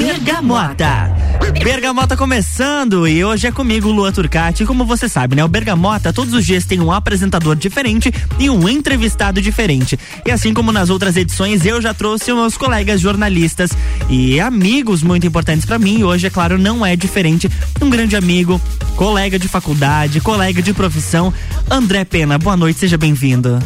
Bergamota. Bergamota começando e hoje é comigo Lua Turcati. Como você sabe, né? O Bergamota todos os dias tem um apresentador diferente e um entrevistado diferente. E assim como nas outras edições, eu já trouxe meus colegas jornalistas e amigos muito importantes para mim. E hoje, é claro, não é diferente. Um grande amigo, colega de faculdade, colega de profissão, André Pena. Boa noite, seja bem-vindo.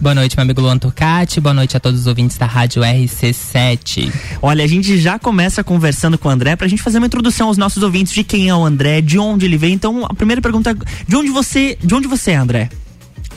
Boa noite, meu amigo Luan Turcati. Boa noite a todos os ouvintes da Rádio RC7. Olha, a gente já começa conversando com o André pra gente fazer uma introdução aos nossos ouvintes de quem é o André, de onde ele vem. Então, a primeira pergunta, de onde você, de onde você é, André?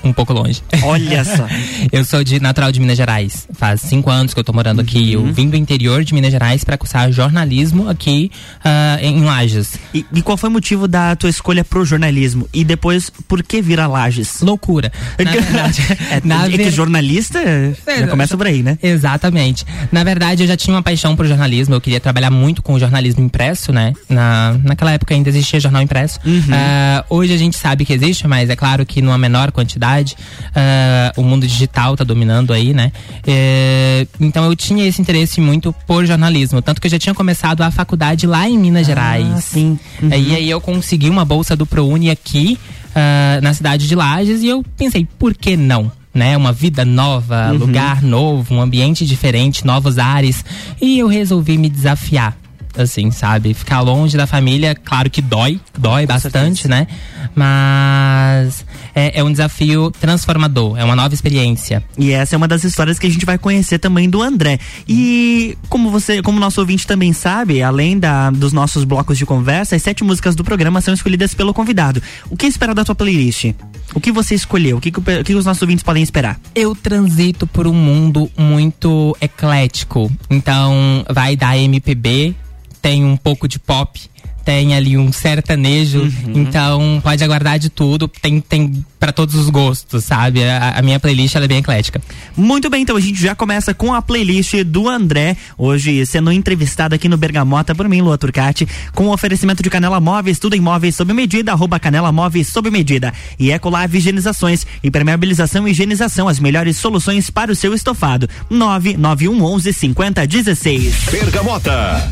Um pouco longe. Olha só. eu sou de natural de Minas Gerais. Faz cinco anos que eu tô morando uhum. aqui. Eu vim do interior de Minas Gerais para cursar jornalismo aqui uh, em Lages. E, e, qual foi o motivo da tua escolha pro jornalismo? E depois, por que vir a Lages? Loucura. Na verdade, é, na é ver... que jornalista é, já começa por aí, né? Exatamente. Na verdade, eu já tinha uma paixão pro jornalismo. Eu queria trabalhar muito com o jornalismo impresso, né? Na, naquela época ainda existia jornal impresso. Uhum. Uh, hoje a gente sabe que existe, mas é claro que numa menor quantidade uh, o mundo digital está dominando aí, né? Uh, então eu tinha esse interesse muito por jornalismo, tanto que eu já tinha começado a faculdade lá em Minas ah, Gerais. Sim. Uhum. E aí eu consegui uma bolsa do ProUni aqui uh, na cidade de Lages e eu pensei, por que não? né? Uma vida nova, uhum. lugar novo, um ambiente diferente, novos ares. E eu resolvi me desafiar assim, sabe? Ficar longe da família, claro que dói, dói Com bastante, certeza. né? Mas é, é, um desafio transformador, é uma nova experiência. E essa é uma das histórias que a gente vai conhecer também do André. E como você, como nosso ouvinte também sabe, além da, dos nossos blocos de conversa, as sete músicas do programa são escolhidas pelo convidado. O que espera da tua playlist? O que você escolheu? O que, que, o que os nossos ouvintes podem esperar? Eu transito por um mundo muito eclético. Então, vai da MPB tem um pouco de pop, tem ali um sertanejo, uhum. então pode aguardar de tudo, tem, tem para todos os gostos, sabe? A, a, minha playlist ela é bem eclética. Muito bem, então a gente já começa com a playlist do André, hoje sendo entrevistado aqui no Bergamota por mim, Lua Turcati, com o oferecimento de Canela Móveis, tudo em móveis sob medida, arroba Canela Móveis sob medida e Ecolave Higienizações, impermeabilização e higienização, as melhores soluções para o seu estofado. 99111 5016. Bergamota.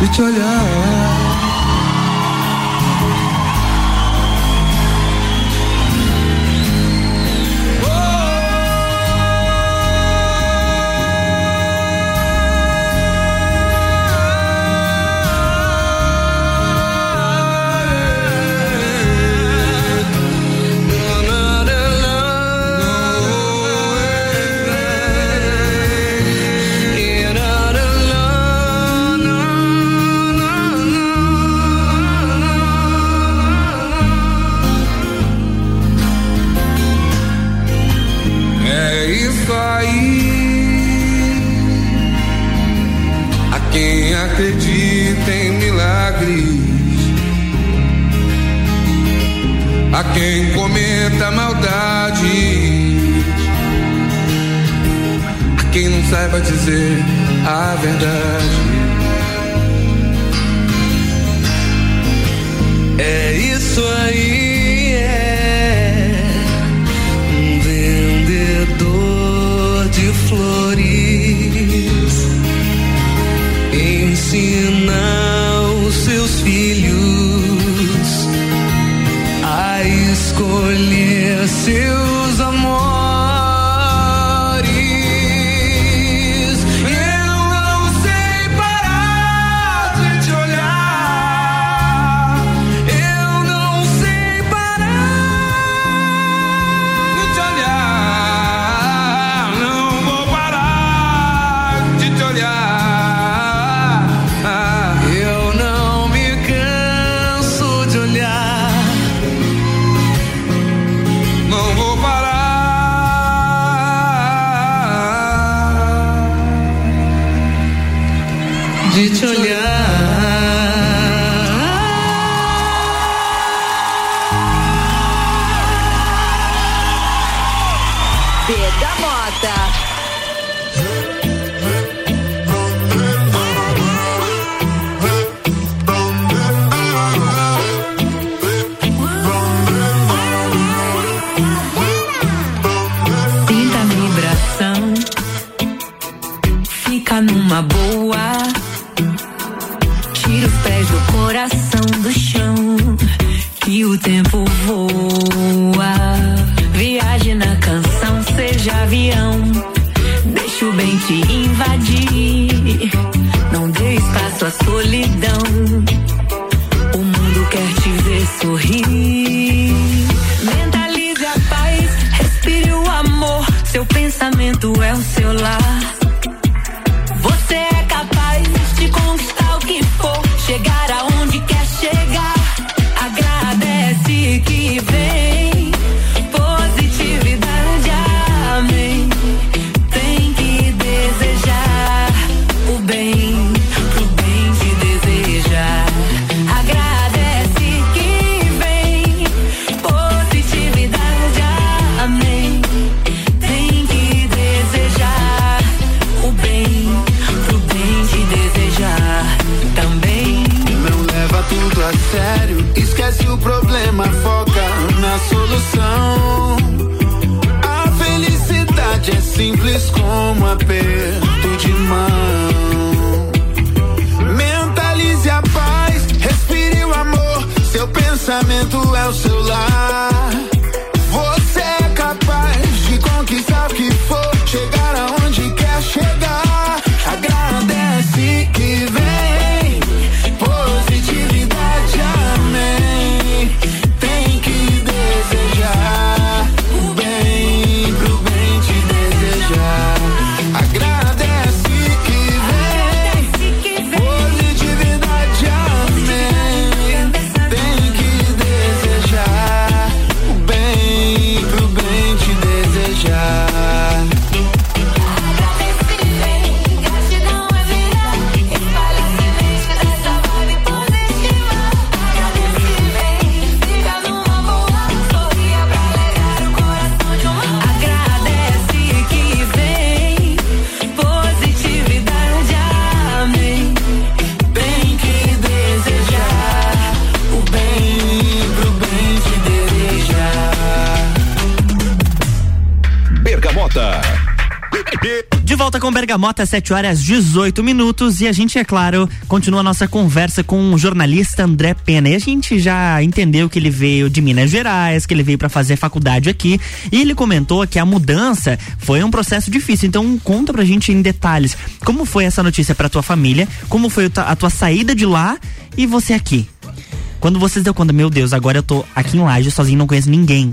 de te olhar. solução. A felicidade é simples como aperto de mão. Mentalize a paz, respire o amor. Seu pensamento é o seu lar. Bergamota, 7 horas 18 minutos. E a gente, é claro, continua a nossa conversa com o jornalista André Pena. E a gente já entendeu que ele veio de Minas Gerais, que ele veio para fazer faculdade aqui. E ele comentou que a mudança foi um processo difícil. Então, conta pra gente em detalhes como foi essa notícia pra tua família, como foi a tua saída de lá e você aqui. Quando você se deu conta, meu Deus, agora eu tô aqui em Laje sozinho, não conheço ninguém.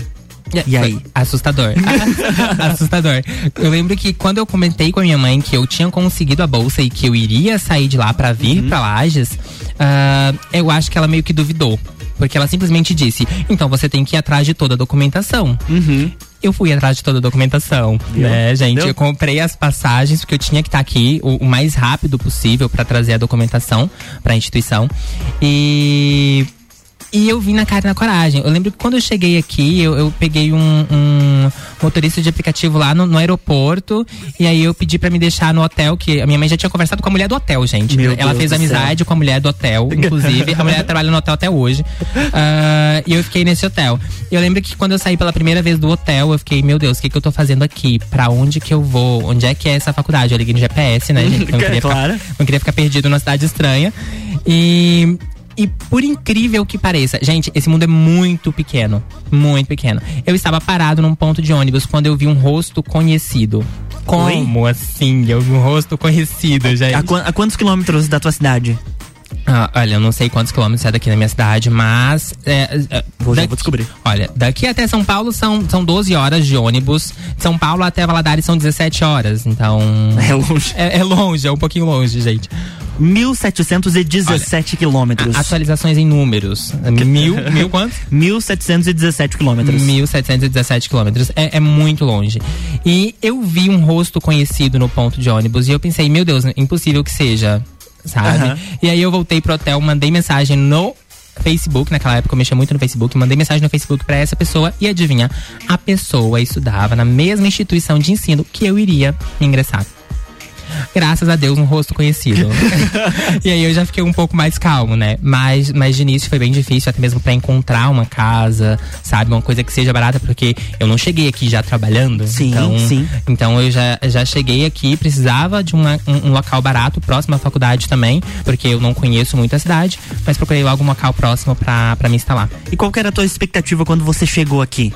E aí? Assustador. Assustador. Eu lembro que quando eu comentei com a minha mãe que eu tinha conseguido a bolsa e que eu iria sair de lá para vir uhum. para Lages, uh, eu acho que ela meio que duvidou. Porque ela simplesmente disse: então você tem que ir atrás de toda a documentação. Uhum. Eu fui atrás de toda a documentação, Deu? né, gente? Deu? Eu comprei as passagens porque eu tinha que estar tá aqui o, o mais rápido possível para trazer a documentação para a instituição. E e eu vim na cara e na coragem. Eu lembro que quando eu cheguei aqui, eu, eu peguei um, um, motorista de aplicativo lá no, no aeroporto. E aí eu pedi para me deixar no hotel, que a minha mãe já tinha conversado com a mulher do hotel, gente. Meu Ela Deus fez amizade céu. com a mulher do hotel, inclusive. a mulher trabalha no hotel até hoje. Uh, e eu fiquei nesse hotel. Eu lembro que quando eu saí pela primeira vez do hotel, eu fiquei, meu Deus, o que, que eu tô fazendo aqui? Pra onde que eu vou? Onde é que é essa faculdade? Eu liguei no GPS, né, gente? Não queria, claro. ficar, não queria ficar perdido numa cidade estranha. E e por incrível que pareça, gente, esse mundo é muito pequeno. Muito pequeno. Eu estava parado num ponto de ônibus quando eu vi um rosto conhecido. Como Oi? assim? Eu vi um rosto conhecido, gente. A, a, a quantos quilômetros da tua cidade? Ah, olha, eu não sei quantos quilômetros é daqui na minha cidade, mas. É, é, vou, daqui, vou descobrir. Olha, daqui até São Paulo são, são 12 horas de ônibus. São Paulo até Valadares são 17 horas. Então. É longe. É, é longe, é um pouquinho longe, gente. 1.717 quilômetros. Atualizações em números. Mil, mil quantos? 1.717 quilômetros. 1.717 quilômetros. É, é muito longe. E eu vi um rosto conhecido no ponto de ônibus e eu pensei, meu Deus, impossível que seja. Sabe? Uhum. E aí eu voltei pro hotel, mandei mensagem no Facebook, naquela época eu mexia muito no Facebook, mandei mensagem no Facebook para essa pessoa. E adivinha, a pessoa estudava na mesma instituição de ensino que eu iria ingressar graças a Deus, um rosto conhecido. e aí eu já fiquei um pouco mais calmo, né? Mas, mas de início foi bem difícil, até mesmo para encontrar uma casa, sabe? Uma coisa que seja barata, porque eu não cheguei aqui já trabalhando. Sim, então, sim. Então eu já, já cheguei aqui, precisava de uma, um, um, local barato, próximo à faculdade também, porque eu não conheço muito a cidade, mas procurei logo um local próximo para me instalar. E qual que era a tua expectativa quando você chegou aqui?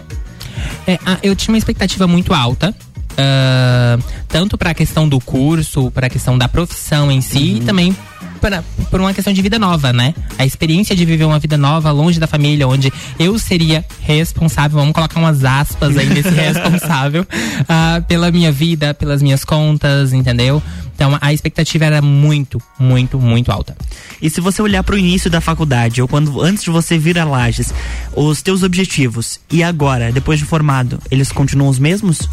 É, eu tinha uma expectativa muito alta uh, tanto para a questão do curso, para a questão da profissão em si, uhum. e também pra, por uma questão de vida nova, né? A experiência de viver uma vida nova longe da família, onde eu seria responsável, vamos colocar umas aspas aí nesse responsável, uh, pela minha vida, pelas minhas contas, entendeu? Então a expectativa era muito, muito, muito alta. E se você olhar para o início da faculdade, ou quando antes de você vir a Lages, os teus objetivos e agora, depois de formado, eles continuam os mesmos?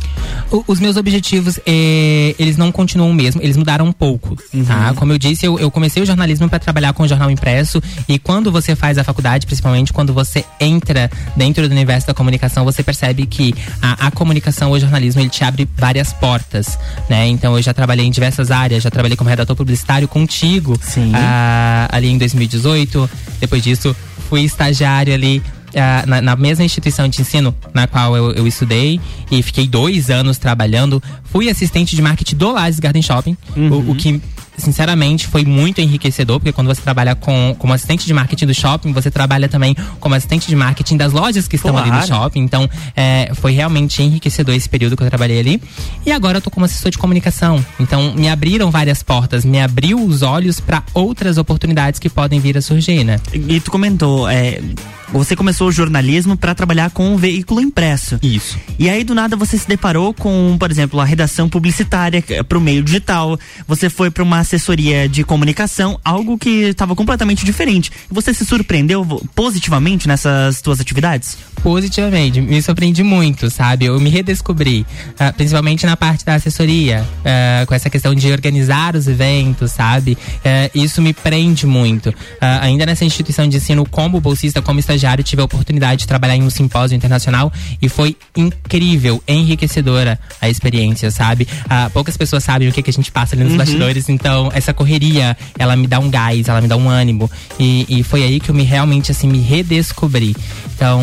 O, os meus objetivos, eh, eles não continuam o mesmo, eles mudaram um pouco, uhum. tá? Como eu disse, eu, eu comecei o jornalismo para trabalhar com o jornal impresso e quando você faz a faculdade, principalmente quando você entra dentro do universo da comunicação, você percebe que a, a comunicação, o jornalismo, ele te abre várias portas, né? Então eu já trabalhei em diversas áreas, já trabalhei como redator publicitário contigo ah, ali em 2018. Depois disso, fui estagiário ali Uh, na, na, mesma instituição de ensino na qual eu, eu, estudei e fiquei dois anos trabalhando. Fui assistente de marketing do Lages Garden Shopping, uhum. o, o, que sinceramente, foi muito enriquecedor, porque quando você trabalha com, como assistente de marketing do shopping, você trabalha também como assistente de marketing das lojas que estão claro. ali no shopping. Então, é, foi realmente enriquecedor esse período que eu trabalhei ali. E agora eu tô como assessor de comunicação. Então, me abriram várias portas, me abriu os olhos para outras oportunidades que podem vir a surgir, né? E, tu comentou, é, você começou o jornalismo para trabalhar com um veículo impresso. Isso. E aí do nada você se deparou com, por exemplo, a redação publicitária é, para o meio digital. Você foi para uma assessoria de comunicação, algo que estava completamente diferente. Você se surpreendeu positivamente nessas suas atividades? Positivamente, me surpreendi muito, sabe? Eu me redescobri, uh, principalmente na parte da assessoria, uh, com essa questão de organizar os eventos, sabe? Uh, isso me prende muito. ainda nessa instituição de ensino, como bolsista, como estagiário estagiário, tive a oportunidade de trabalhar em um simpósio internacional e foi incrível, enriquecedora a experiência, sabe? Ah, poucas pessoas sabem o que, que a gente passa ali nos uhum. bastidores, então essa correria, ela me dá um gás, ela me dá um ânimo. E, e foi aí que eu me realmente, assim, me redescobri. Então,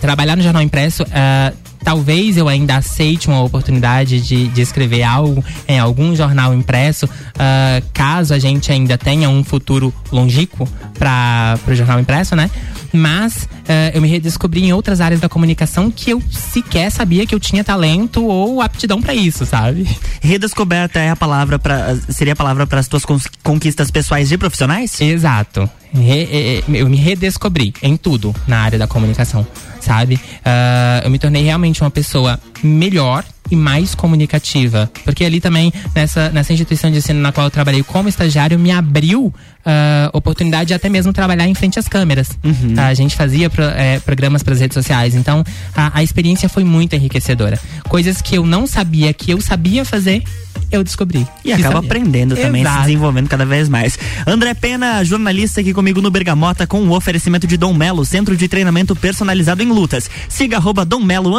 trabalhar no jornal impresso. Uh, talvez eu ainda aceite uma oportunidade de, de escrever algo em algum jornal impresso, uh, caso a gente ainda tenha um futuro longínquo para o jornal impresso, né? Mas uh, eu me redescobri em outras áreas da comunicação que eu sequer sabia que eu tinha talento ou aptidão para isso, sabe? Redescoberta é a palavra para seria a palavra para as tuas conquistas pessoais e profissionais? Exato. Re, eu me redescobri em tudo na área da comunicação, sabe? Uh, eu me tornei realmente uma pessoa melhor e mais comunicativa. Porque ali também, nessa, nessa instituição de ensino na qual eu trabalhei como estagiário, me abriu uh, oportunidade de até mesmo trabalhar em frente às câmeras. Uhum. Tá? A gente fazia pro, é, programas para as redes sociais. Então, a, a experiência foi muito enriquecedora. Coisas que eu não sabia que eu sabia fazer, eu descobri. E acaba sabia. aprendendo também, Exato. se desenvolvendo cada vez mais. André Pena, jornalista aqui comigo no Bergamota com o oferecimento de Dom Melo, centro de treinamento personalizado em lutas. Siga arroba Dom Melo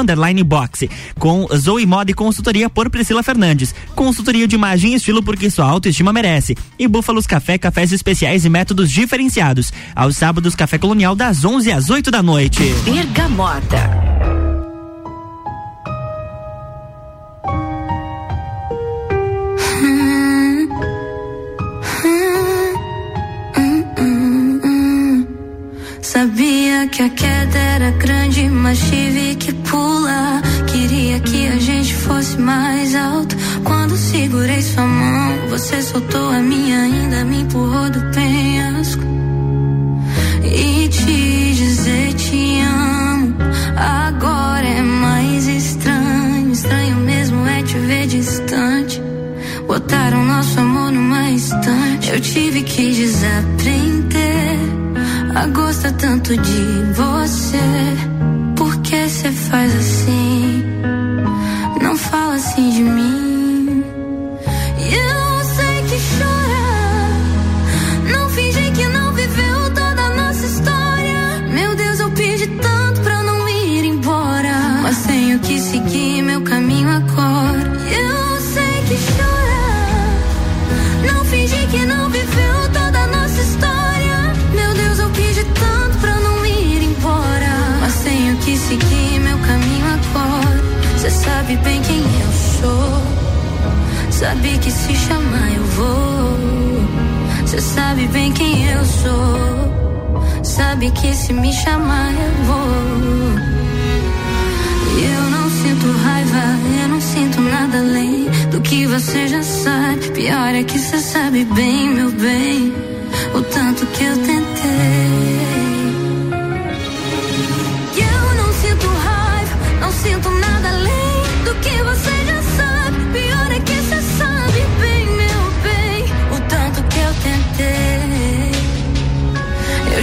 boxe. Com Zoe Moda e Consultoria por Priscila Fernandes. Consultoria de imagem e estilo porque sua autoestima merece. E Búfalos Café, cafés especiais e métodos diferenciados. Aos sábados, Café Colonial das 11 às 8 da noite. Bergamota. Sabia que a queda era grande, mas tive fosse mais alto. Quando segurei sua mão, você soltou a minha, ainda me empurrou do penhasco. E te dizer te amo, agora é mais estranho. Estranho mesmo é te ver distante. Botaram nosso amor numa estante. Eu tive que desaprender a gosta tanto de você. Por que você faz assim? Sabe que se chamar eu vou. Cê sabe bem quem eu sou. Sabe que se me chamar eu vou. Eu não sinto raiva, eu não sinto nada além do que você já sabe. Pior é que você sabe bem, meu bem, o tanto que eu tentei.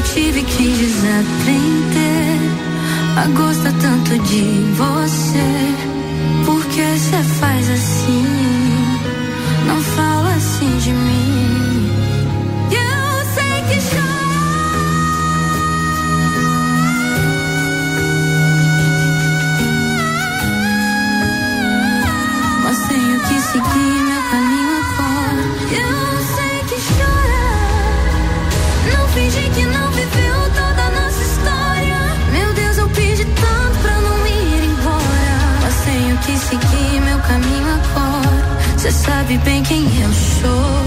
Tive que desaprender a gostar tanto de você. Por que você faz assim? Não fala assim de mim. Sabe bem quem eu sou.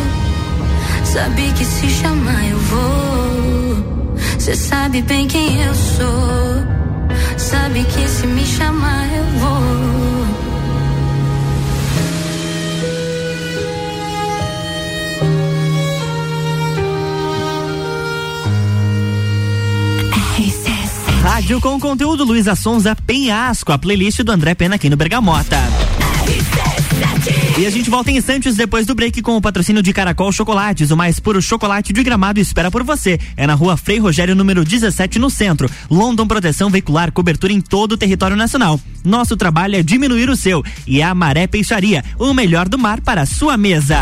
Sabe que se chamar eu vou. Cê sabe bem quem eu sou. Sabe que se me chamar eu vou. Rádio com conteúdo Luísa Sonza Penhasco, a playlist do André Pena aqui no Bergamota. E a gente volta em instantes depois do break com o patrocínio de Caracol Chocolates, o mais puro chocolate de gramado espera por você. É na rua Frei Rogério, número 17, no centro. London Proteção Veicular, cobertura em todo o território nacional. Nosso trabalho é diminuir o seu. E a Maré Peixaria, o melhor do mar para a sua mesa.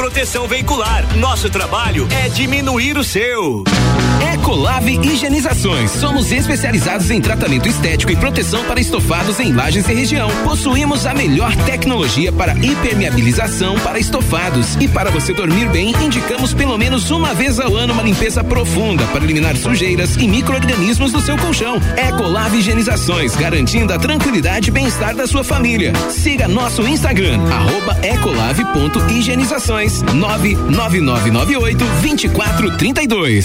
Proteção Veicular. Nosso trabalho é diminuir o seu. Ecolave Higienizações. Somos especializados em tratamento estético e proteção para estofados em lajes e região. Possuímos a melhor tecnologia para impermeabilização para estofados. E para você dormir bem, indicamos pelo menos uma vez ao ano uma limpeza profunda para eliminar sujeiras e micro-organismos do seu colchão. Ecolave Higienizações, garantindo a tranquilidade e bem-estar da sua família. Siga nosso Instagram, arroba ecolave.higienizações 99998 2432.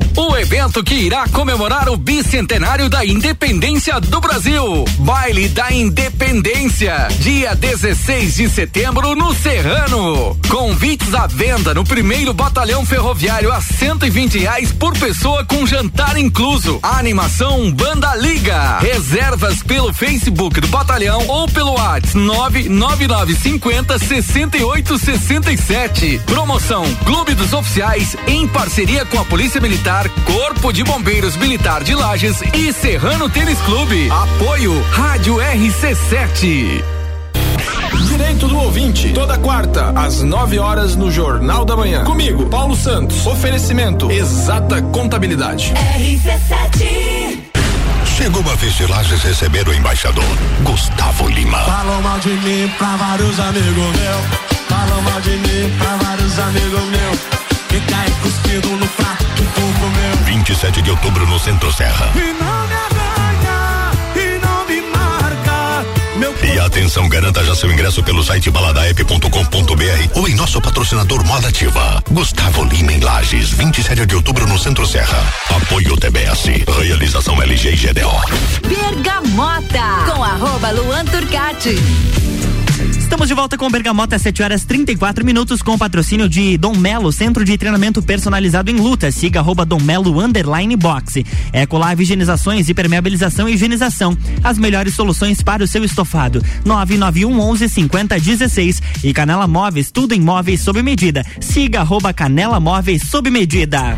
o evento que irá comemorar o bicentenário da independência do Brasil. Baile da Independência, dia 16 de setembro no Serrano. Convites à venda no primeiro batalhão ferroviário a 120 reais por pessoa com jantar incluso. Animação Banda Liga. Reservas pelo Facebook do batalhão ou pelo WhatsApp 99950 6867. Promoção Clube dos Oficiais em parceria com a Polícia Militar, Corpo de Bombeiros Militar de Lages e Serrano Tênis Clube. Apoio Rádio RC7. Direito do ouvinte, toda quarta, às 9 horas, no Jornal da Manhã. Comigo, Paulo Santos. Oferecimento Exata Contabilidade. RC7 Chegou a vez de Lages receber o embaixador, Gustavo Lima. Falam mal de mim pra vários amigos meus. Falam mal de mim pra vários amigos meus. Que cai cuspido no 27 de outubro no Centro Serra. E não me arranha, e não me marca. Meu E atenção, garanta já seu ingresso pelo site baladaep.com.br ou em nosso patrocinador Moda Ativa. Gustavo Lima em Lages, 27 de outubro no Centro Serra. Apoio TBS. Realização LG e GDO. Bergamota, com arroba Luan Turcati. Estamos de volta com Bergamota, 7 horas 34 minutos, com o patrocínio de Dom Melo, Centro de Treinamento Personalizado em Luta. Siga arroba Dom Melo Underline Boxe. Ecolave Higienizações, Hipermeabilização e Higienização. As melhores soluções para o seu estofado. 991 11 50 16. E Canela Móveis, tudo em móveis sob medida. Siga arroba Canela Móveis sob medida.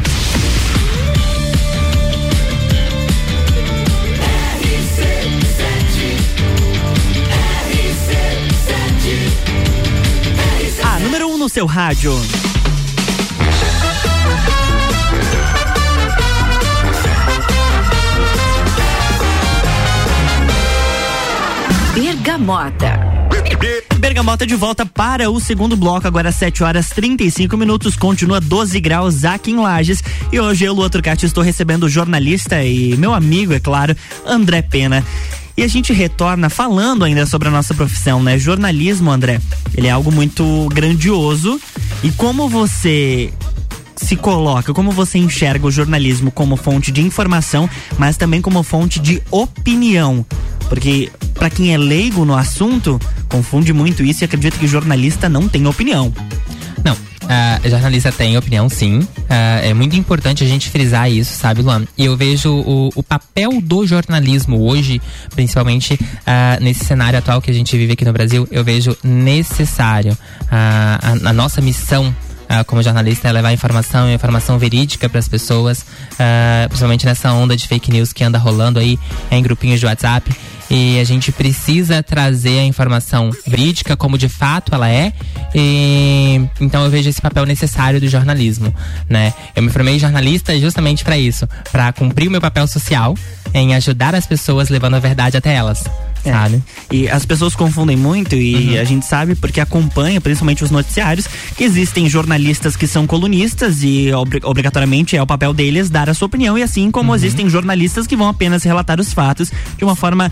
No seu rádio. Bergamota. Bergamota de volta para o segundo bloco, agora às 7 horas 35 minutos, continua 12 graus aqui em Lages. E hoje eu, Lua Turcati, estou recebendo o jornalista e meu amigo, é claro, André Pena. E a gente retorna falando ainda sobre a nossa profissão, né? Jornalismo, André, ele é algo muito grandioso. E como você se coloca, como você enxerga o jornalismo como fonte de informação, mas também como fonte de opinião? Porque para quem é leigo no assunto, confunde muito isso e acredita que jornalista não tem opinião. Uh, jornalista tem opinião, sim. Uh, é muito importante a gente frisar isso, sabe, Luan? E eu vejo o, o papel do jornalismo hoje, principalmente uh, nesse cenário atual que a gente vive aqui no Brasil, eu vejo necessário. a, a nossa missão como jornalista é levar informação e informação verídica para as pessoas, uh, principalmente nessa onda de fake news que anda rolando aí em grupinhos de WhatsApp. E a gente precisa trazer a informação verídica como de fato ela é. E, então eu vejo esse papel necessário do jornalismo, né? Eu me formei jornalista justamente para isso, para cumprir o meu papel social em ajudar as pessoas levando a verdade até elas. É. Sabe? E as pessoas confundem muito e uhum. a gente sabe porque acompanha, principalmente os noticiários, que existem jornalistas que são colunistas e obri obrigatoriamente é o papel deles dar a sua opinião e assim como uhum. existem jornalistas que vão apenas relatar os fatos de uma forma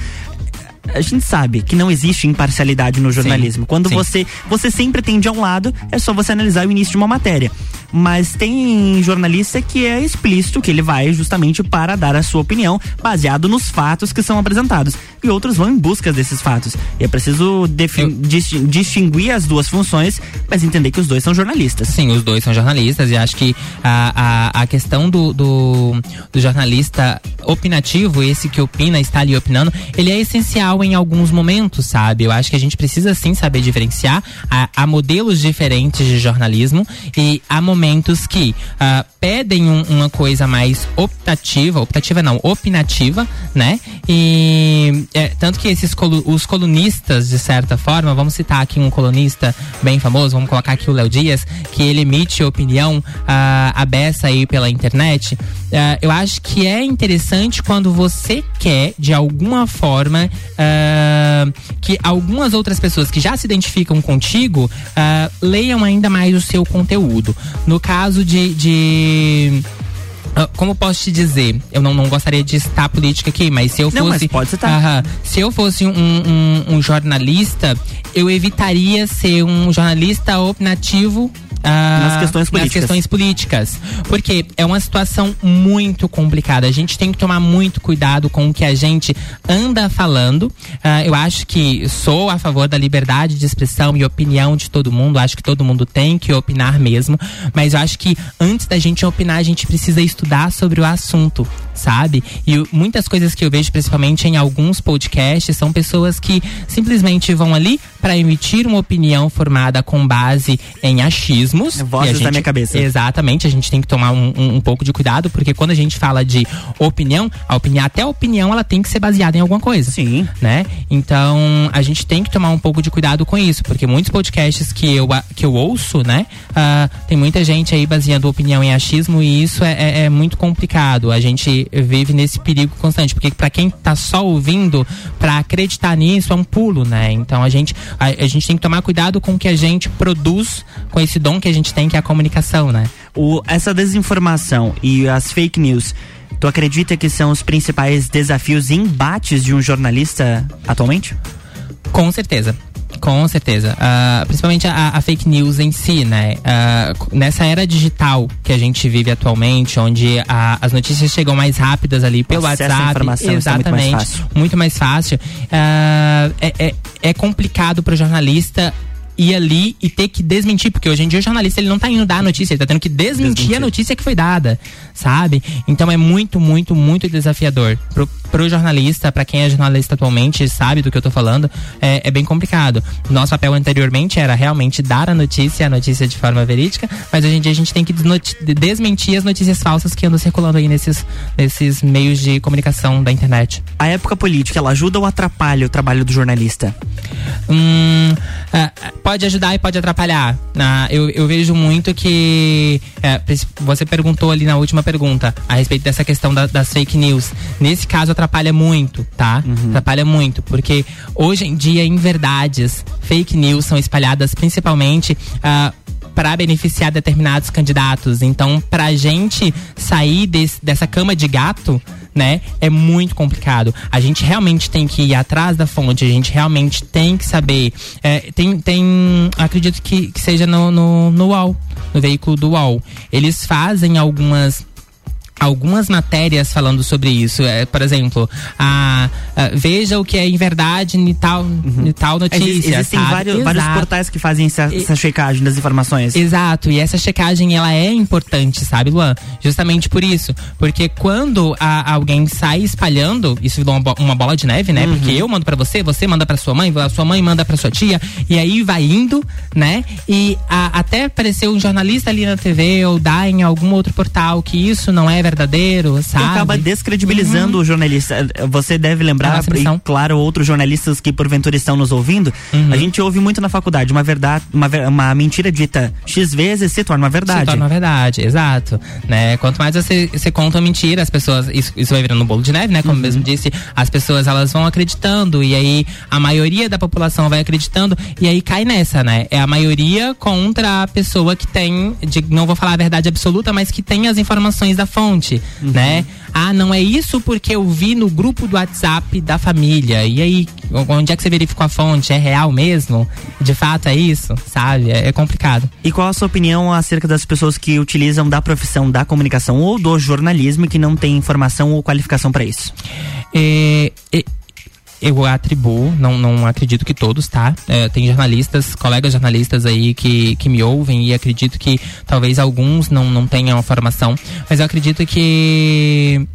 a gente sabe que não existe imparcialidade no jornalismo. Sim, Quando sim. você você sempre tende a um lado, é só você analisar o início de uma matéria. Mas tem jornalista que é explícito, que ele vai justamente para dar a sua opinião, baseado nos fatos que são apresentados. E outros vão em busca desses fatos. E é preciso dis distinguir as duas funções, mas entender que os dois são jornalistas. Sim, os dois são jornalistas e acho que a, a, a questão do, do, do jornalista opinativo, esse que opina, está ali opinando, ele é essencial em alguns momentos, sabe? Eu acho que a gente precisa sim saber diferenciar. Há, há modelos diferentes de jornalismo e há momentos que ah, pedem um- uma coisa mais optativa, optativa não, opinativa, né? E é, tanto que esses colu- os colunistas, de certa forma, vamos citar aqui um colunista bem famoso, vamos colocar aqui o Léo Dias, que ele emite opinião ah, a beça aí pela internet. Ah, eu acho que é interessante quando você quer, de alguma forma, ah, que algumas outras pessoas que já se identificam contigo leiam ainda mais o seu conteúdo. No caso de. de como posso te dizer? Eu não, não gostaria de citar política aqui, mas se eu Não, fosse. mas pode citar. Se eu fosse um, um- um jornalista, eu evitaria ser um jornalista opinativo ah, nas questões políticas. Nas questões políticas. Porque é uma situação muito complicada. A gente tem que tomar muito cuidado com o que a gente anda falando. Ah, eu acho que sou a favor da liberdade de expressão e opinião de todo mundo. Acho que todo mundo tem que opinar mesmo. Mas eu acho que antes da gente opinar, a gente precisa estudar sobre o assunto sabe? E muitas coisas que eu vejo, principalmente em alguns podcasts, são pessoas que simplesmente vão ali para emitir uma opinião formada com base em achismos. Vozes gente, da minha cabeça. Exatamente, a gente tem que tomar um, um, um, pouco de cuidado, porque quando a gente fala de opinião, a opinião, até a opinião, ela tem que ser baseada em alguma coisa. Sim. Né? Então, a gente tem que tomar um pouco de cuidado com isso, porque muitos podcasts que eu, que eu ouço, né? Uh, tem muita gente aí baseando opinião em achismo e isso é, é, é muito complicado. A gente vive nesse perigo constante, porque para quem tá só ouvindo, para acreditar nisso é um pulo, né? Então a gente a, a, gente tem que tomar cuidado com o que a gente produz com esse dom que a gente tem que é a comunicação, né? O, essa desinformação e as fake news Tu acredita que são os principais desafios e embates de um jornalista atualmente? Com certeza. Com certeza. Uh, principalmente a, a, fake news em si, né? Uh, nessa era digital que a gente vive atualmente, onde a, as notícias chegam mais rápidas ali pelo WhatsApp. exatamente. Muito mais fácil. Muito mais fácil. Uh, é, é, é complicado para o jornalista ir ali e ter que desmentir, porque hoje em dia o jornalista ele não tá indo dar a notícia, ele tá tendo que desmentir, desmentir. a notícia que foi dada, sabe? Então é muito, muito, muito desafiador pro, pro jornalista, para quem é jornalista atualmente, sabe do que eu tô falando, é, é bem complicado. Nosso papel anteriormente era realmente dar a notícia, a notícia de forma verídica, mas hoje em dia a gente tem que desmentir as notícias falsas que andam circulando aí nesses, nesses meios de comunicação da internet. A época política, ela ajuda ou atrapalha o trabalho do jornalista? Hum, uh, pode ajudar e pode atrapalhar. Uh, eu, eu vejo muito que uh, você perguntou ali na última pergunta a respeito dessa questão da, das fake news. Nesse caso atrapalha muito, tá? Uhum. Atrapalha muito, porque hoje em dia, em verdades, fake news são espalhadas principalmente uh, para beneficiar determinados candidatos. Então, para a gente sair desse, dessa cama de gato, né, é muito complicado. A gente realmente tem que ir atrás da fonte, a gente realmente tem que saber. É, tem, tem, acredito que, que seja no, no, no UOL, no veículo do UOL. Eles fazem algumas algumas matérias falando sobre isso. É, por exemplo, a, a, veja o que é em verdade em tal, uhum. em tal notícia. existem vários, vários, portais que fazem essa, essa, checagem das informações. Exato, e essa checagem ela é importante, sabe, Luan? Justamente por isso. Porque quando a, alguém sai espalhando, isso virou uma, uma bola de neve, né? Uhum. Porque eu mando para você, você manda para sua mãe, a sua mãe manda para sua tia, e aí vai indo, né? E até apareceu um jornalista ali na TV ou dá em algum outro portal que isso não é verdade verdadeiro, sabe? E acaba descredibilizando uhum. o jornalista. Você deve lembrar, e, claro, outros jornalistas que porventura estão nos ouvindo, uhum. a gente ouve muito na faculdade, uma verdade, uma, uma mentira dita X vezes se torna uma verdade. Se torna uma verdade, exato. Né? Quanto mais você, você conta uma mentira, as pessoas, isso, isso vai virando um bolo de neve, né? Como uhum. mesmo disse, as pessoas elas vão acreditando e aí a maioria da população vai acreditando e aí cai nessa, né? É a maioria contra a pessoa que tem, de, não vou falar a verdade absoluta, mas que tem as informações da fonte uhum. né? Ah, não é isso porque eu vi no grupo do WhatsApp da família. E aí, onde é que você verificou a fonte? É real mesmo? De fato é isso? Sabe? É, é complicado. E qual a sua opinião acerca das pessoas que utilizam da profissão da comunicação ou do jornalismo e que não tem informação ou qualificação para isso? É, é, eu atribuo, não, não acredito que todos, tá? É, tem jornalistas, colegas jornalistas aí que, que me ouvem e acredito que talvez alguns não, não tenham a formação, mas eu acredito que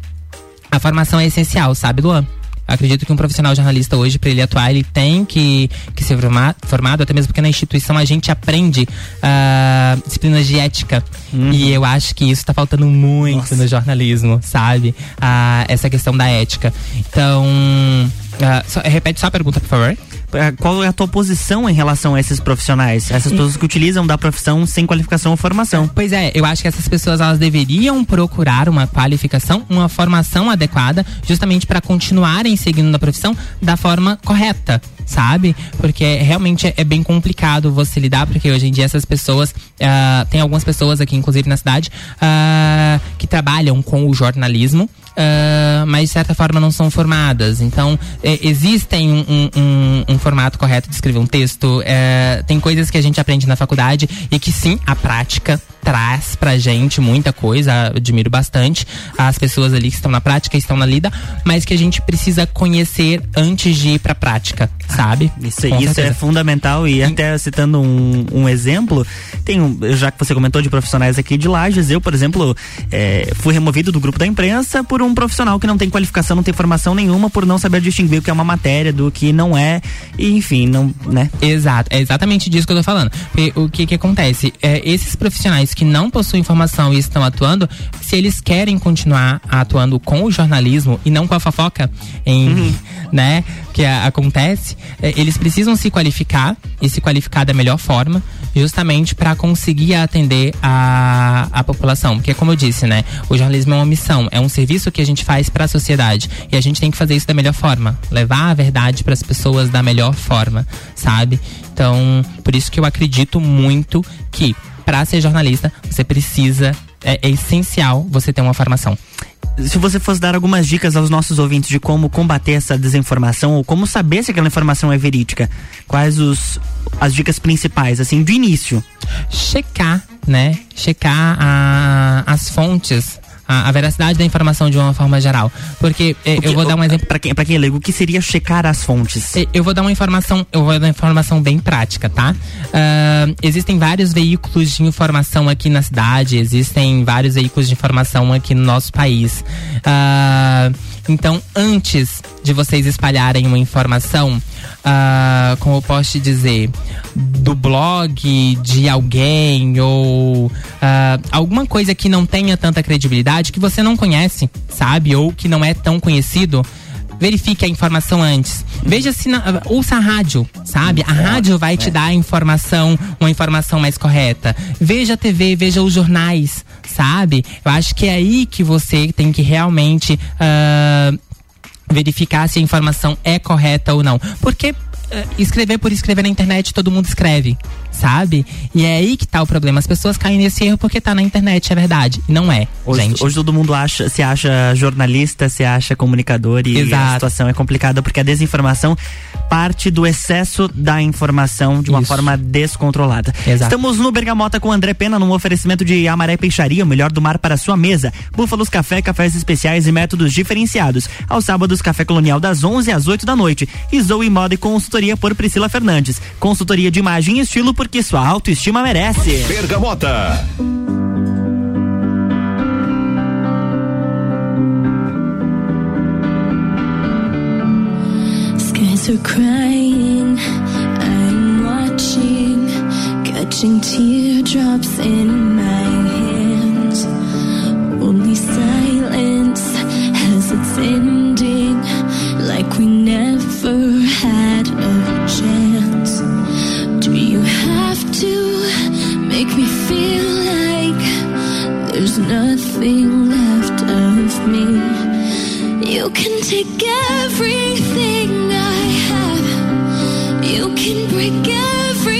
a formação é essencial, sabe, Luan? acredito que um profissional jornalista hoje, para ele atuar, ele tem que, que ser formado, até mesmo porque na instituição a gente aprende uh, disciplinas de ética. Uhum. E eu acho que isso está faltando muito Nossa. no jornalismo, sabe? Uh, essa questão da ética. Então, Uh, só, repete só a pergunta, por favor. É, qual é a tua posição em relação a esses profissionais? Essas pessoas que utilizam da profissão sem qualificação ou formação? Pois é, eu acho que essas pessoas elas deveriam procurar uma qualificação, uma formação adequada, justamente para continuarem seguindo na profissão da forma correta sabe? Porque realmente é, é bem complicado você lidar, porque hoje em dia essas pessoas, uh, tem algumas pessoas aqui, inclusive na cidade, uh, que trabalham com o jornalismo. Uh, mas de certa forma não são formadas. Então, é, existem um, um, um, um, formato correto de escrever um texto, é, tem coisas que a gente aprende na faculdade e que sim, a prática traz pra gente muita coisa, admiro bastante as pessoas ali que estão na prática, estão na lida, mas que a gente precisa conhecer antes de ir pra prática, sabe? Isso, isso é fundamental e até citando um, um exemplo, tem um, já que você comentou de profissionais aqui de Lages, eu, por exemplo, é, fui removido do grupo da imprensa por um profissional que não tem qualificação, não tem formação nenhuma, por não saber distinguir o que é uma matéria do que não é, e enfim, não, né? Exato, é exatamente disso que eu tô falando. Porque, o que que acontece? É, esses profissionais que não possuem informação e estão atuando, se eles querem continuar atuando com o jornalismo e não com a fofoca, em, uhum. né, que a, acontece, é, eles precisam se qualificar e se qualificar da melhor forma, justamente para conseguir atender a, a população. Porque, como eu disse, né, o jornalismo é uma missão, é um serviço que a gente faz para a sociedade e a gente tem que fazer isso da melhor forma, levar a verdade para as pessoas da melhor forma, sabe? Então, por isso que eu acredito muito que para ser jornalista, você precisa, é, é essencial você ter uma formação se você fosse dar algumas dicas aos nossos ouvintes de como combater essa desinformação ou como saber se aquela informação é verídica, quais os as dicas principais assim do início? Checar, né? Checar a, as fontes a, a, veracidade da informação de uma forma geral. Porque eh, que, eu vou dar um exemplo. Para quem, pra quem é leigo, o que seria checar as fontes? Eh, eu vou dar uma informação, eu vou dar uma informação bem prática, tá? Uh, existem vários veículos de informação aqui na cidade, existem vários veículos de informação aqui no nosso país. Uh, então, antes de vocês espalharem uma informação, uh, como eu posso te dizer, do blog de alguém ou uh, alguma coisa que não tenha tanta credibilidade, que você não conhece, sabe? Ou que não é tão conhecido verifique a informação antes. Veja se na, ouça a rádio, sabe? A rádio vai te dar a informação, uma informação mais correta. Veja a TV, veja os jornais, sabe? Eu acho que é aí que você tem que realmente uh, verificar se a informação é correta ou não. Porque escrever por escrever na internet, todo mundo escreve, sabe? E é aí que tá o problema. As pessoas caem nesse erro porque tá na internet, é verdade. Não é, hoje, gente. Hoje todo mundo acha, se acha jornalista, se acha comunicador e Exato. a situação é complicada porque a desinformação parte do excesso da informação de uma Isso. forma descontrolada. Exato. Estamos no Bergamota com o André Pena num oferecimento de Amaré Peixaria, o melhor do mar para sua mesa. Búfalos Café, cafés especiais e métodos diferenciados. Aos sábados, Café Colonial das 11 às 8 da noite. E Zoe Moda e Consultoria por Priscila Fernandes. Consultoria de imagem e estilo porque sua autoestima merece. Bergamota. Skies are crying, I'm watching, catching teardrops in my hands. Only silence has its ending, like we never had to make me feel like there's nothing left of me? You can take everything I have, you can break everything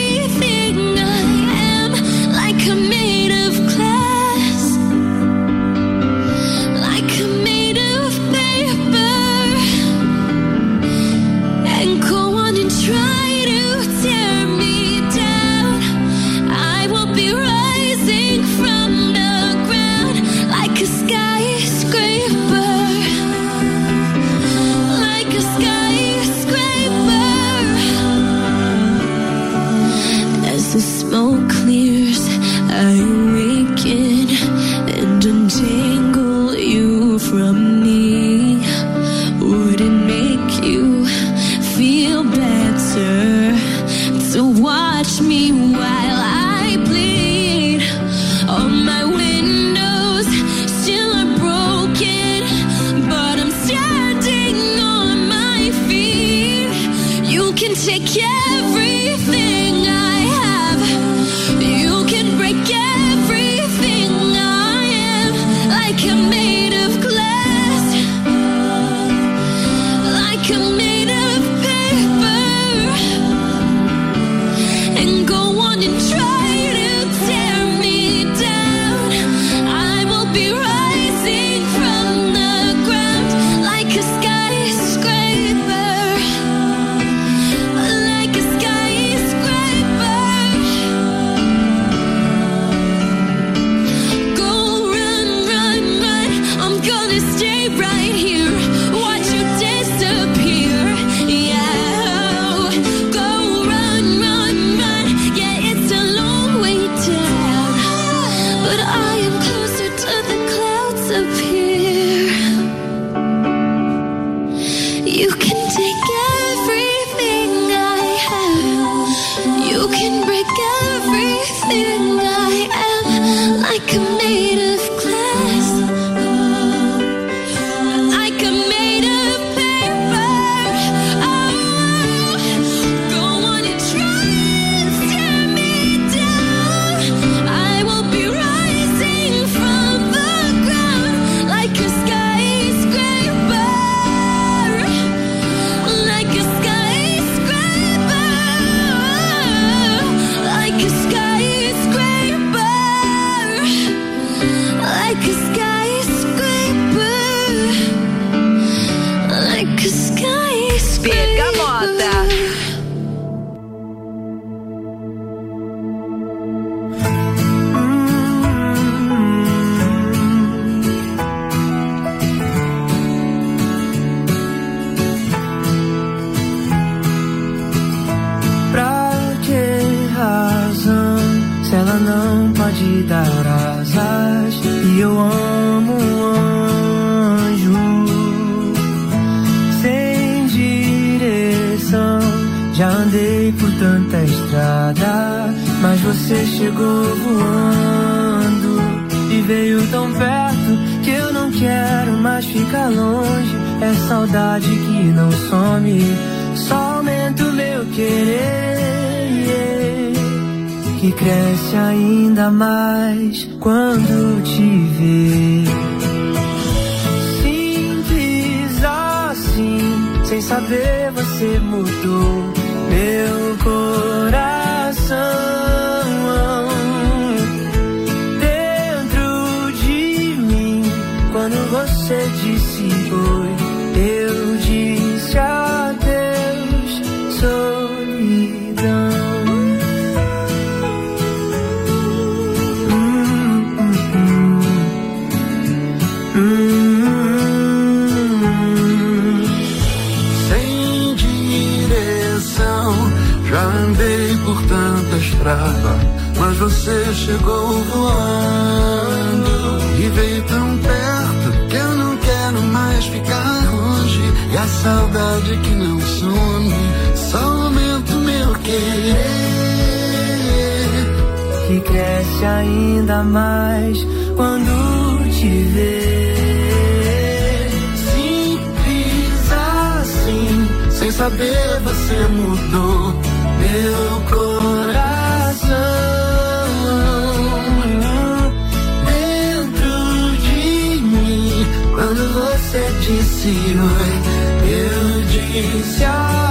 sem saber você mudou meu coração. Dentro de mim, quando você disse oi, eu disse ah, esperava, mas você chegou voando e veio tão perto que eu não quero mais ficar longe. E a saudade que não some, só aumenta o meu querer. Que cresce ainda mais quando te ver. Simples assim, sem saber você mudou You're my illusions.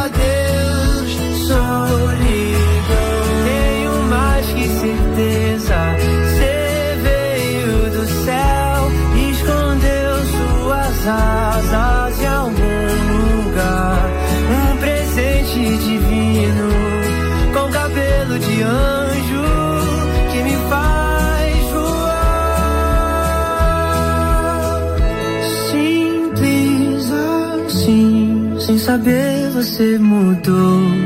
saber, você mudou.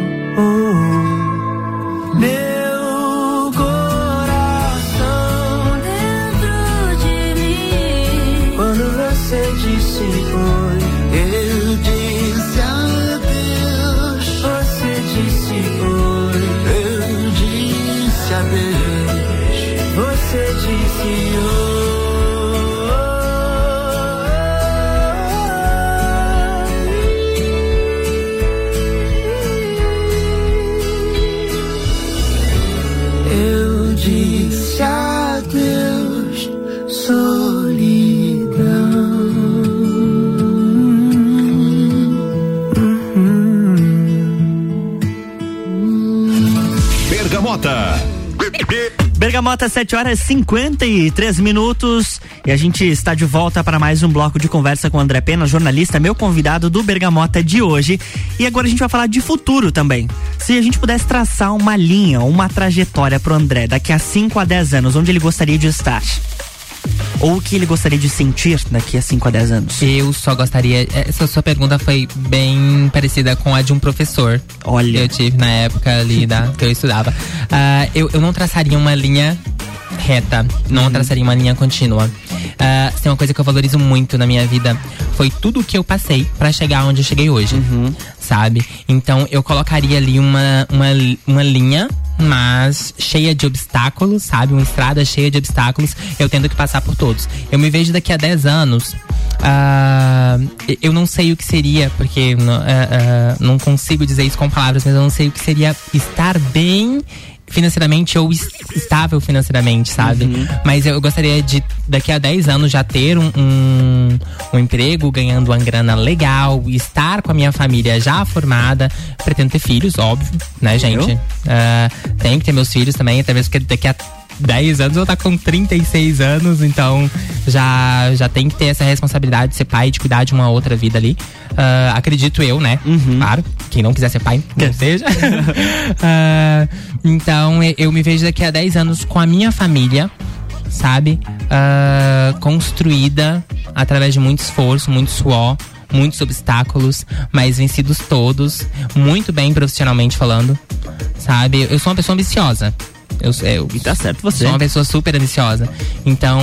7 horas e 53 minutos. E a gente está de volta para mais um bloco de conversa com o André Pena, jornalista, meu convidado do Bergamota de hoje. E agora a gente vai falar de futuro também. Se a gente pudesse traçar uma linha, uma trajetória para o André daqui a 5 a 10 anos, onde ele gostaria de estar? Ou o que ele gostaria de sentir daqui a 5 a 10 anos? Eu só gostaria. Essa sua pergunta foi bem parecida com a de um professor. Olha. Que eu tive na época ali da, que eu estudava. Uh, eu, eu não traçaria uma linha reta, não uhum. traçaria uma linha contínua. Uh, tem uma coisa que eu valorizo muito na minha vida foi tudo o que eu passei para chegar onde eu cheguei hoje, uhum. sabe? Então eu colocaria ali uma, uma, uma linha mas cheia de obstáculos, sabe? Uma estrada cheia de obstáculos, eu tendo que passar por todos. Eu me vejo daqui a 10 anos. Uh, eu não sei o que seria, porque uh, uh, não consigo dizer isso com palavras, mas eu não sei o que seria estar bem financeiramente ou estável financeiramente, sabe? Uhum. Mas eu gostaria de, daqui a 10 anos, já ter um, um, um, emprego, ganhando uma grana legal, estar com a minha família já formada. Pretendo ter filhos, óbvio, né, gente? Uh, tenho que ter meus filhos também, até mesmo porque daqui a 10 anos, eu tá com 36 anos, então já, já tem que ter essa responsabilidade de ser pai, de cuidar de uma outra vida ali. Uh, acredito eu, né? Uhum. Claro, quem não quiser ser pai, não seja. uh, então, eu me vejo daqui a 10 anos com a minha família, sabe? Uh, construída através de muito esforço, muito suor muitos obstáculos, mas vencidos todos, muito bem profissionalmente falando, sabe? Eu sou uma pessoa ambiciosa. Eu, eu, e tá certo você. Sou uma pessoa super ambiciosa. Então,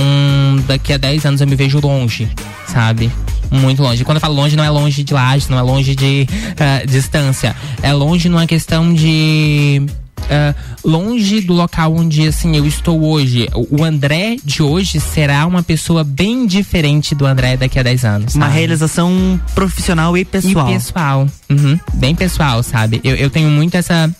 daqui a 10 anos eu me vejo longe, sabe? Muito longe. Quando eu falo longe, não é longe de laje, não é longe de uh, distância. É longe numa questão de. Uh, longe do local onde assim eu estou hoje. O André de hoje será uma pessoa bem diferente do André daqui a 10 anos. Sabe? Uma realização profissional e pessoal. E pessoal. Uhum. Bem pessoal, sabe? Eu, eu tenho muito essa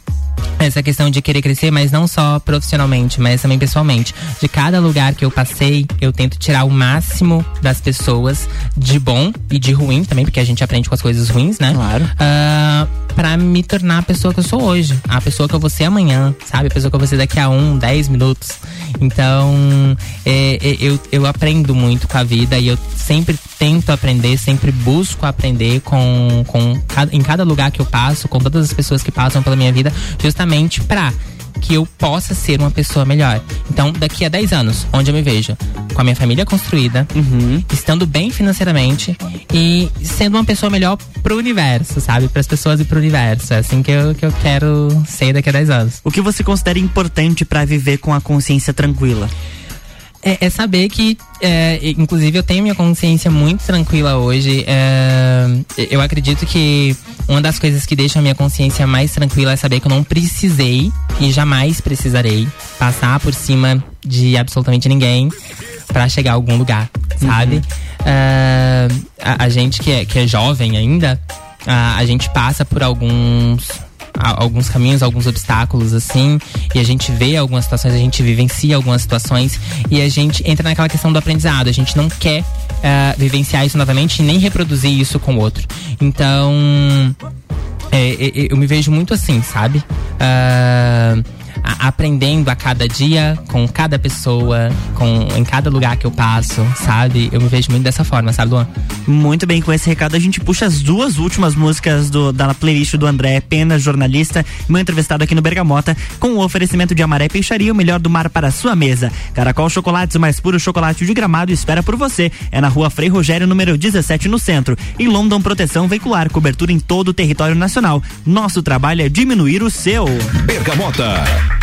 essa questão de querer crescer, mas não só profissionalmente, mas também pessoalmente. De cada lugar que eu passei, eu tento tirar o máximo das pessoas de bom e de ruim também, porque a gente aprende com as coisas ruins, né? Claro. Uh, pra me tornar a pessoa que eu sou hoje. A pessoa que eu vou ser amanhã, sabe? A pessoa que eu vou ser daqui a um, dez minutos. Então, é, é, eu, eu aprendo muito com a vida e eu sempre tento aprender, sempre busco aprender com, com em cada lugar que eu passo, com todas as pessoas que passam pela minha vida, justamente pra que eu possa ser uma pessoa melhor. Então, daqui a 10 anos, onde eu me vejo? Com a minha família construída, uhum. estando bem financeiramente e sendo uma pessoa melhor pro universo, sabe? Para as pessoas e pro universo. É assim que eu, que eu quero ser daqui a 10 anos. O que você considera importante para viver com a consciência tranquila? É, é saber que, é, inclusive, eu tenho minha consciência muito tranquila hoje. É, eu acredito que uma das coisas que deixa a minha consciência mais tranquila é saber que eu não precisei e jamais precisarei passar por cima de absolutamente ninguém para chegar a algum lugar, sabe? Uhum. É, a, a, gente que é, que é jovem ainda, a, a gente passa por alguns alguns caminhos, alguns obstáculos, assim, e a gente vê algumas situações, a gente vivencia algumas situações e a gente entra naquela questão do aprendizado. A gente não quer uh, vivenciar isso novamente e nem reproduzir isso com o outro. Então, é, é, eu me vejo muito assim, sabe? Uh, a, aprendendo a cada dia, com cada pessoa, com em cada lugar que eu passo, sabe? Eu me vejo muito dessa forma, sabe, Luan? Muito bem, com esse recado a gente puxa as duas últimas músicas do, da playlist do André Pena, jornalista, meu entrevistado aqui no Bergamota, com o oferecimento de Amaré Peixaria, o melhor do mar para a sua mesa. Caracol Chocolates, o mais puro chocolate de gramado, espera por você. É na rua Frei Rogério, número 17, no centro. E London Proteção Veicular, cobertura em todo o território nacional. Nosso trabalho é diminuir o seu. Bergamota.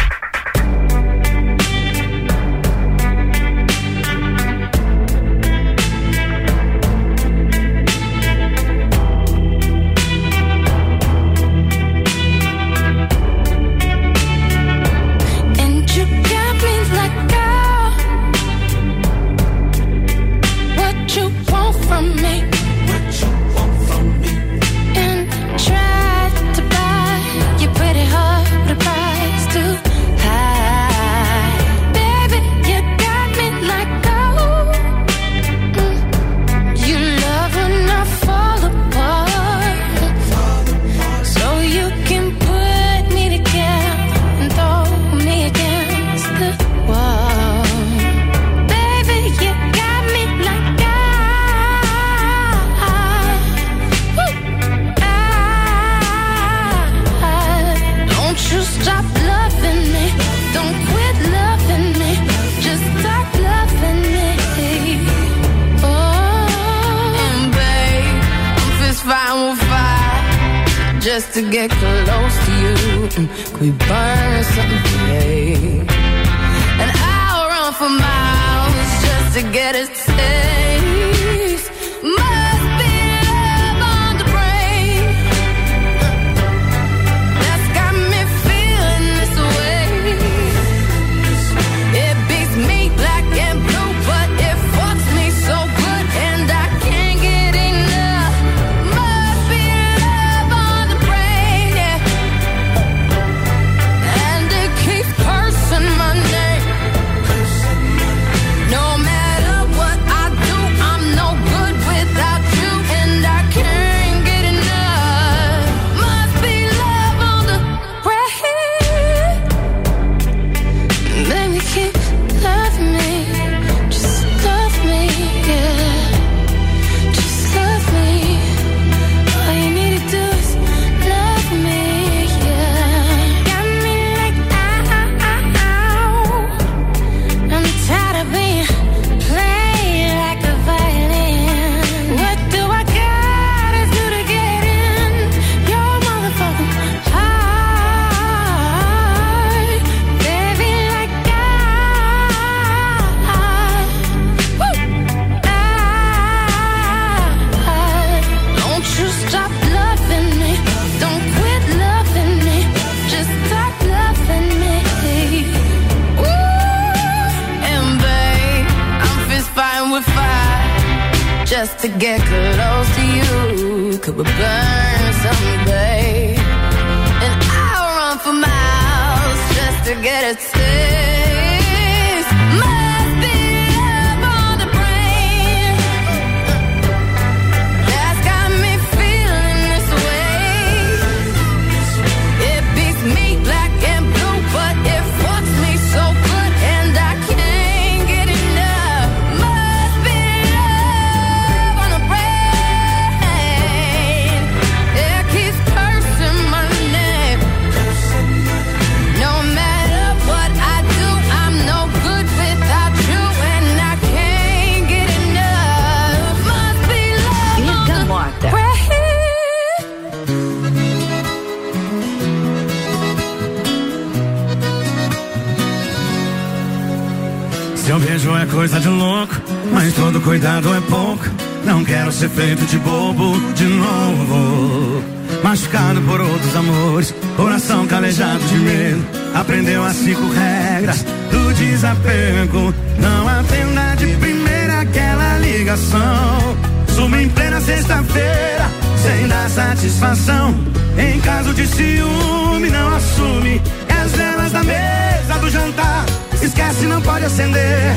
Cuidado é pouco. Não quero ser feito de bobo de novo. Machucado por outros amores, coração calejado de medo. Aprendeu as cinco regras do desapego. Não atenda de primeira aquela ligação. Suma em plena sexta-feira, sem dar satisfação. Em caso de ciúme, não assume. As velas da mesa do jantar, esquece, não pode acender.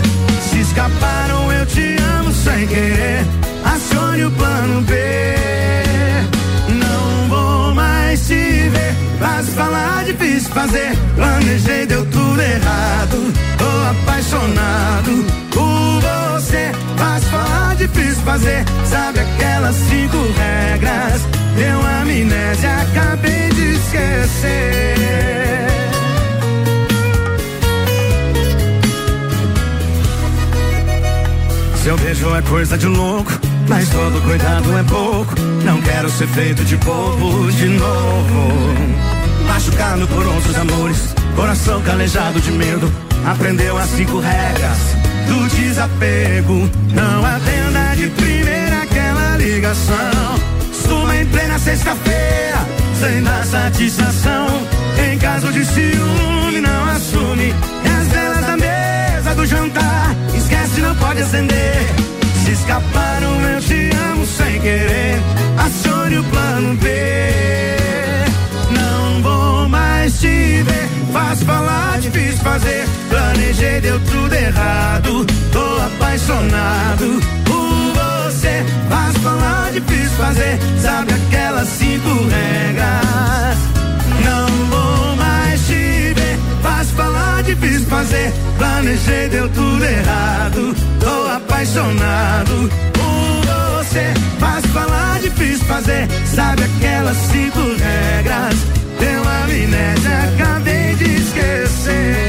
Se escaparam, eu te sem querer. Acione o plano B. Não vou mais te ver. Fácil falar, difícil fazer. Planejei, deu tudo errado. Tô apaixonado por você. Fácil falar, difícil fazer. Sabe aquelas cinco regras? Deu amnésia, acabei de esquecer. Seu beijo é coisa de louco, mas todo cuidado é pouco. Não quero ser feito de bobo de novo. Machucado por outros amores, coração calejado de medo. Aprendeu as cinco regras do desapego. Não atenda de primeira aquela ligação. Suma em plena sexta-feira, sem dar satisfação. Em caso de ciúme, não assume. E as velas da mesa do jantar, esquece, não pode acender. Se escaparam, eu te amo sem querer. Acione o plano B. Não vou mais te ver. Fácil falar, difícil fazer. Planejei, deu tudo errado. Tô apaixonado por você. Fácil falar, difícil fazer. Sabe aquelas cinco regras? Difícil fazer. Planejei, deu tudo errado. Tô apaixonado por você. Fácil falar, difícil fazer. Sabe aquelas cinco regras? Deu amnésia, acabei de esquecer.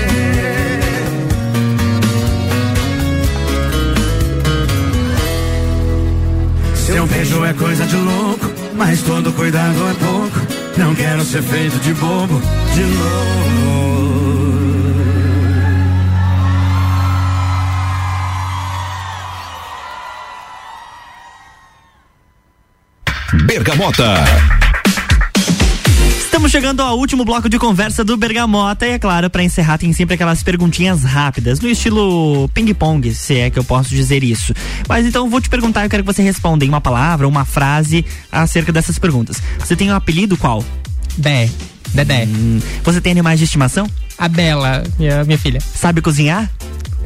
Seu beijo é coisa de louco, mas todo cuidado é pouco. Não quero ser feito de bobo de novo. Bergamota. Estamos chegando ao último bloco de conversa do Bergamota e é claro, para encerrar tem sempre aquelas perguntinhas rápidas, no estilo ping-pong, se é que eu posso dizer isso. Mas então vou te perguntar, eu quero que você responda em uma palavra, uma frase acerca dessas perguntas. Você tem um apelido qual? Dé. Dedé. Hum, você tem animais de estimação? A Bela, minha, minha filha. Sabe cozinhar?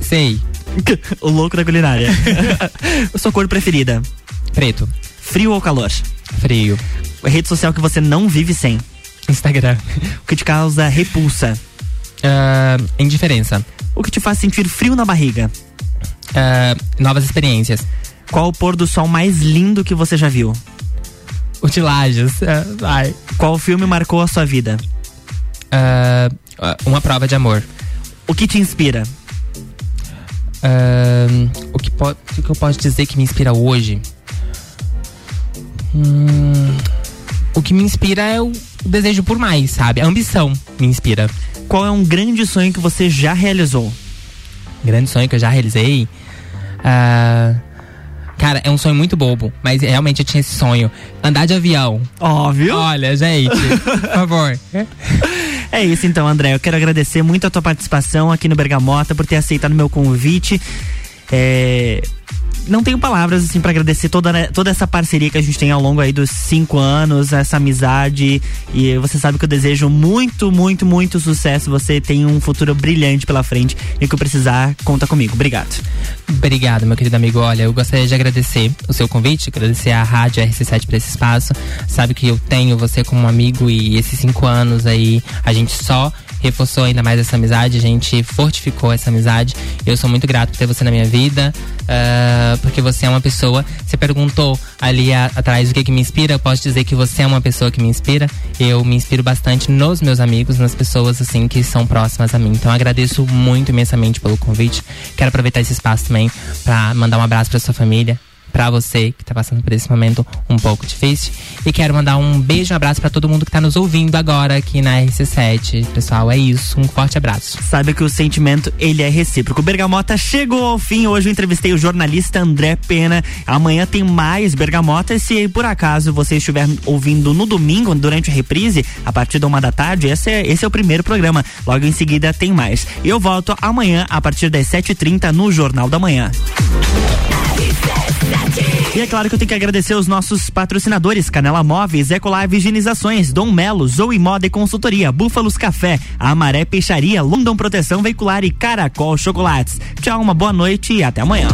Sei. o louco da culinária. Sua cor preferida? Preto. Frio ou calor? Frio. A rede social que você não vive sem? Instagram. O que te causa repulsa? Uh, indiferença. O que te faz sentir frio na barriga? Uh, novas experiências. Qual o pôr do sol mais lindo que você já viu? O de Lages. Uh, ai. Qual filme marcou a sua vida? uma prova de amor. O que te inspira? o, que o que eu posso dizer que me inspira hoje? Hum, o que me inspira é o o desejo por mais, sabe? A ambição me inspira. Qual é um grande sonho que você já realizou? Grande sonho que eu já realizei? Uh, cara, é um sonho muito bobo, mas realmente eu tinha esse sonho. Andar de avião. Óbvio. Olha, gente, por favor. É isso então, André. Eu quero agradecer muito a tua participação aqui no Bergamota por ter aceitado meu convite. É, não tenho palavras assim para agradecer toda, né, toda essa parceria que a gente tem ao longo aí dos cinco anos, essa amizade. E você sabe que eu desejo muito, muito, muito sucesso. Você tem um futuro brilhante pela frente e que eu precisar, conta comigo. Obrigado. Obrigado, meu querido amigo. Olha, eu gostaria de agradecer o seu convite, agradecer a Rádio RC7 por esse espaço. Sabe que eu tenho você como amigo e esses cinco anos aí a gente só reforçou ainda mais essa amizade, a gente fortificou essa amizade. Eu sou muito grato por ter você na minha vida, uh, porque você é uma pessoa. Você perguntou ali a, atrás o que, que me inspira. Eu posso dizer que você é uma pessoa que me inspira. Eu me inspiro bastante nos meus amigos, nas pessoas assim que são próximas a mim. Então agradeço muito imensamente pelo convite. Quero aproveitar esse espaço também para mandar um abraço para sua família, para você que tá passando por esse momento um pouco difícil. E quero mandar um beijo um abraço para todo mundo que tá nos ouvindo agora aqui na RC7. Pessoal, é isso. Um forte abraço. Saiba que o sentimento, ele é recíproco. Bergamota chegou ao fim. Hoje eu entrevistei o jornalista André Pena. Amanhã tem mais Bergamota. E se por acaso você estiver ouvindo no domingo, durante a reprise, a partir da uma da tarde, esse é, esse é o primeiro programa. Logo em seguida tem mais. Eu volto amanhã, a partir das 7h30, no Jornal da Manhã. E é claro que eu tenho que agradecer os nossos patrocinadores: Canela Móveis, Ecolive Higienizações, Dom Melo, Zoe Moda e Consultoria, Búfalos Café, Amaré Peixaria, London Proteção Veicular e Caracol Chocolates. Tchau, uma boa noite e até amanhã.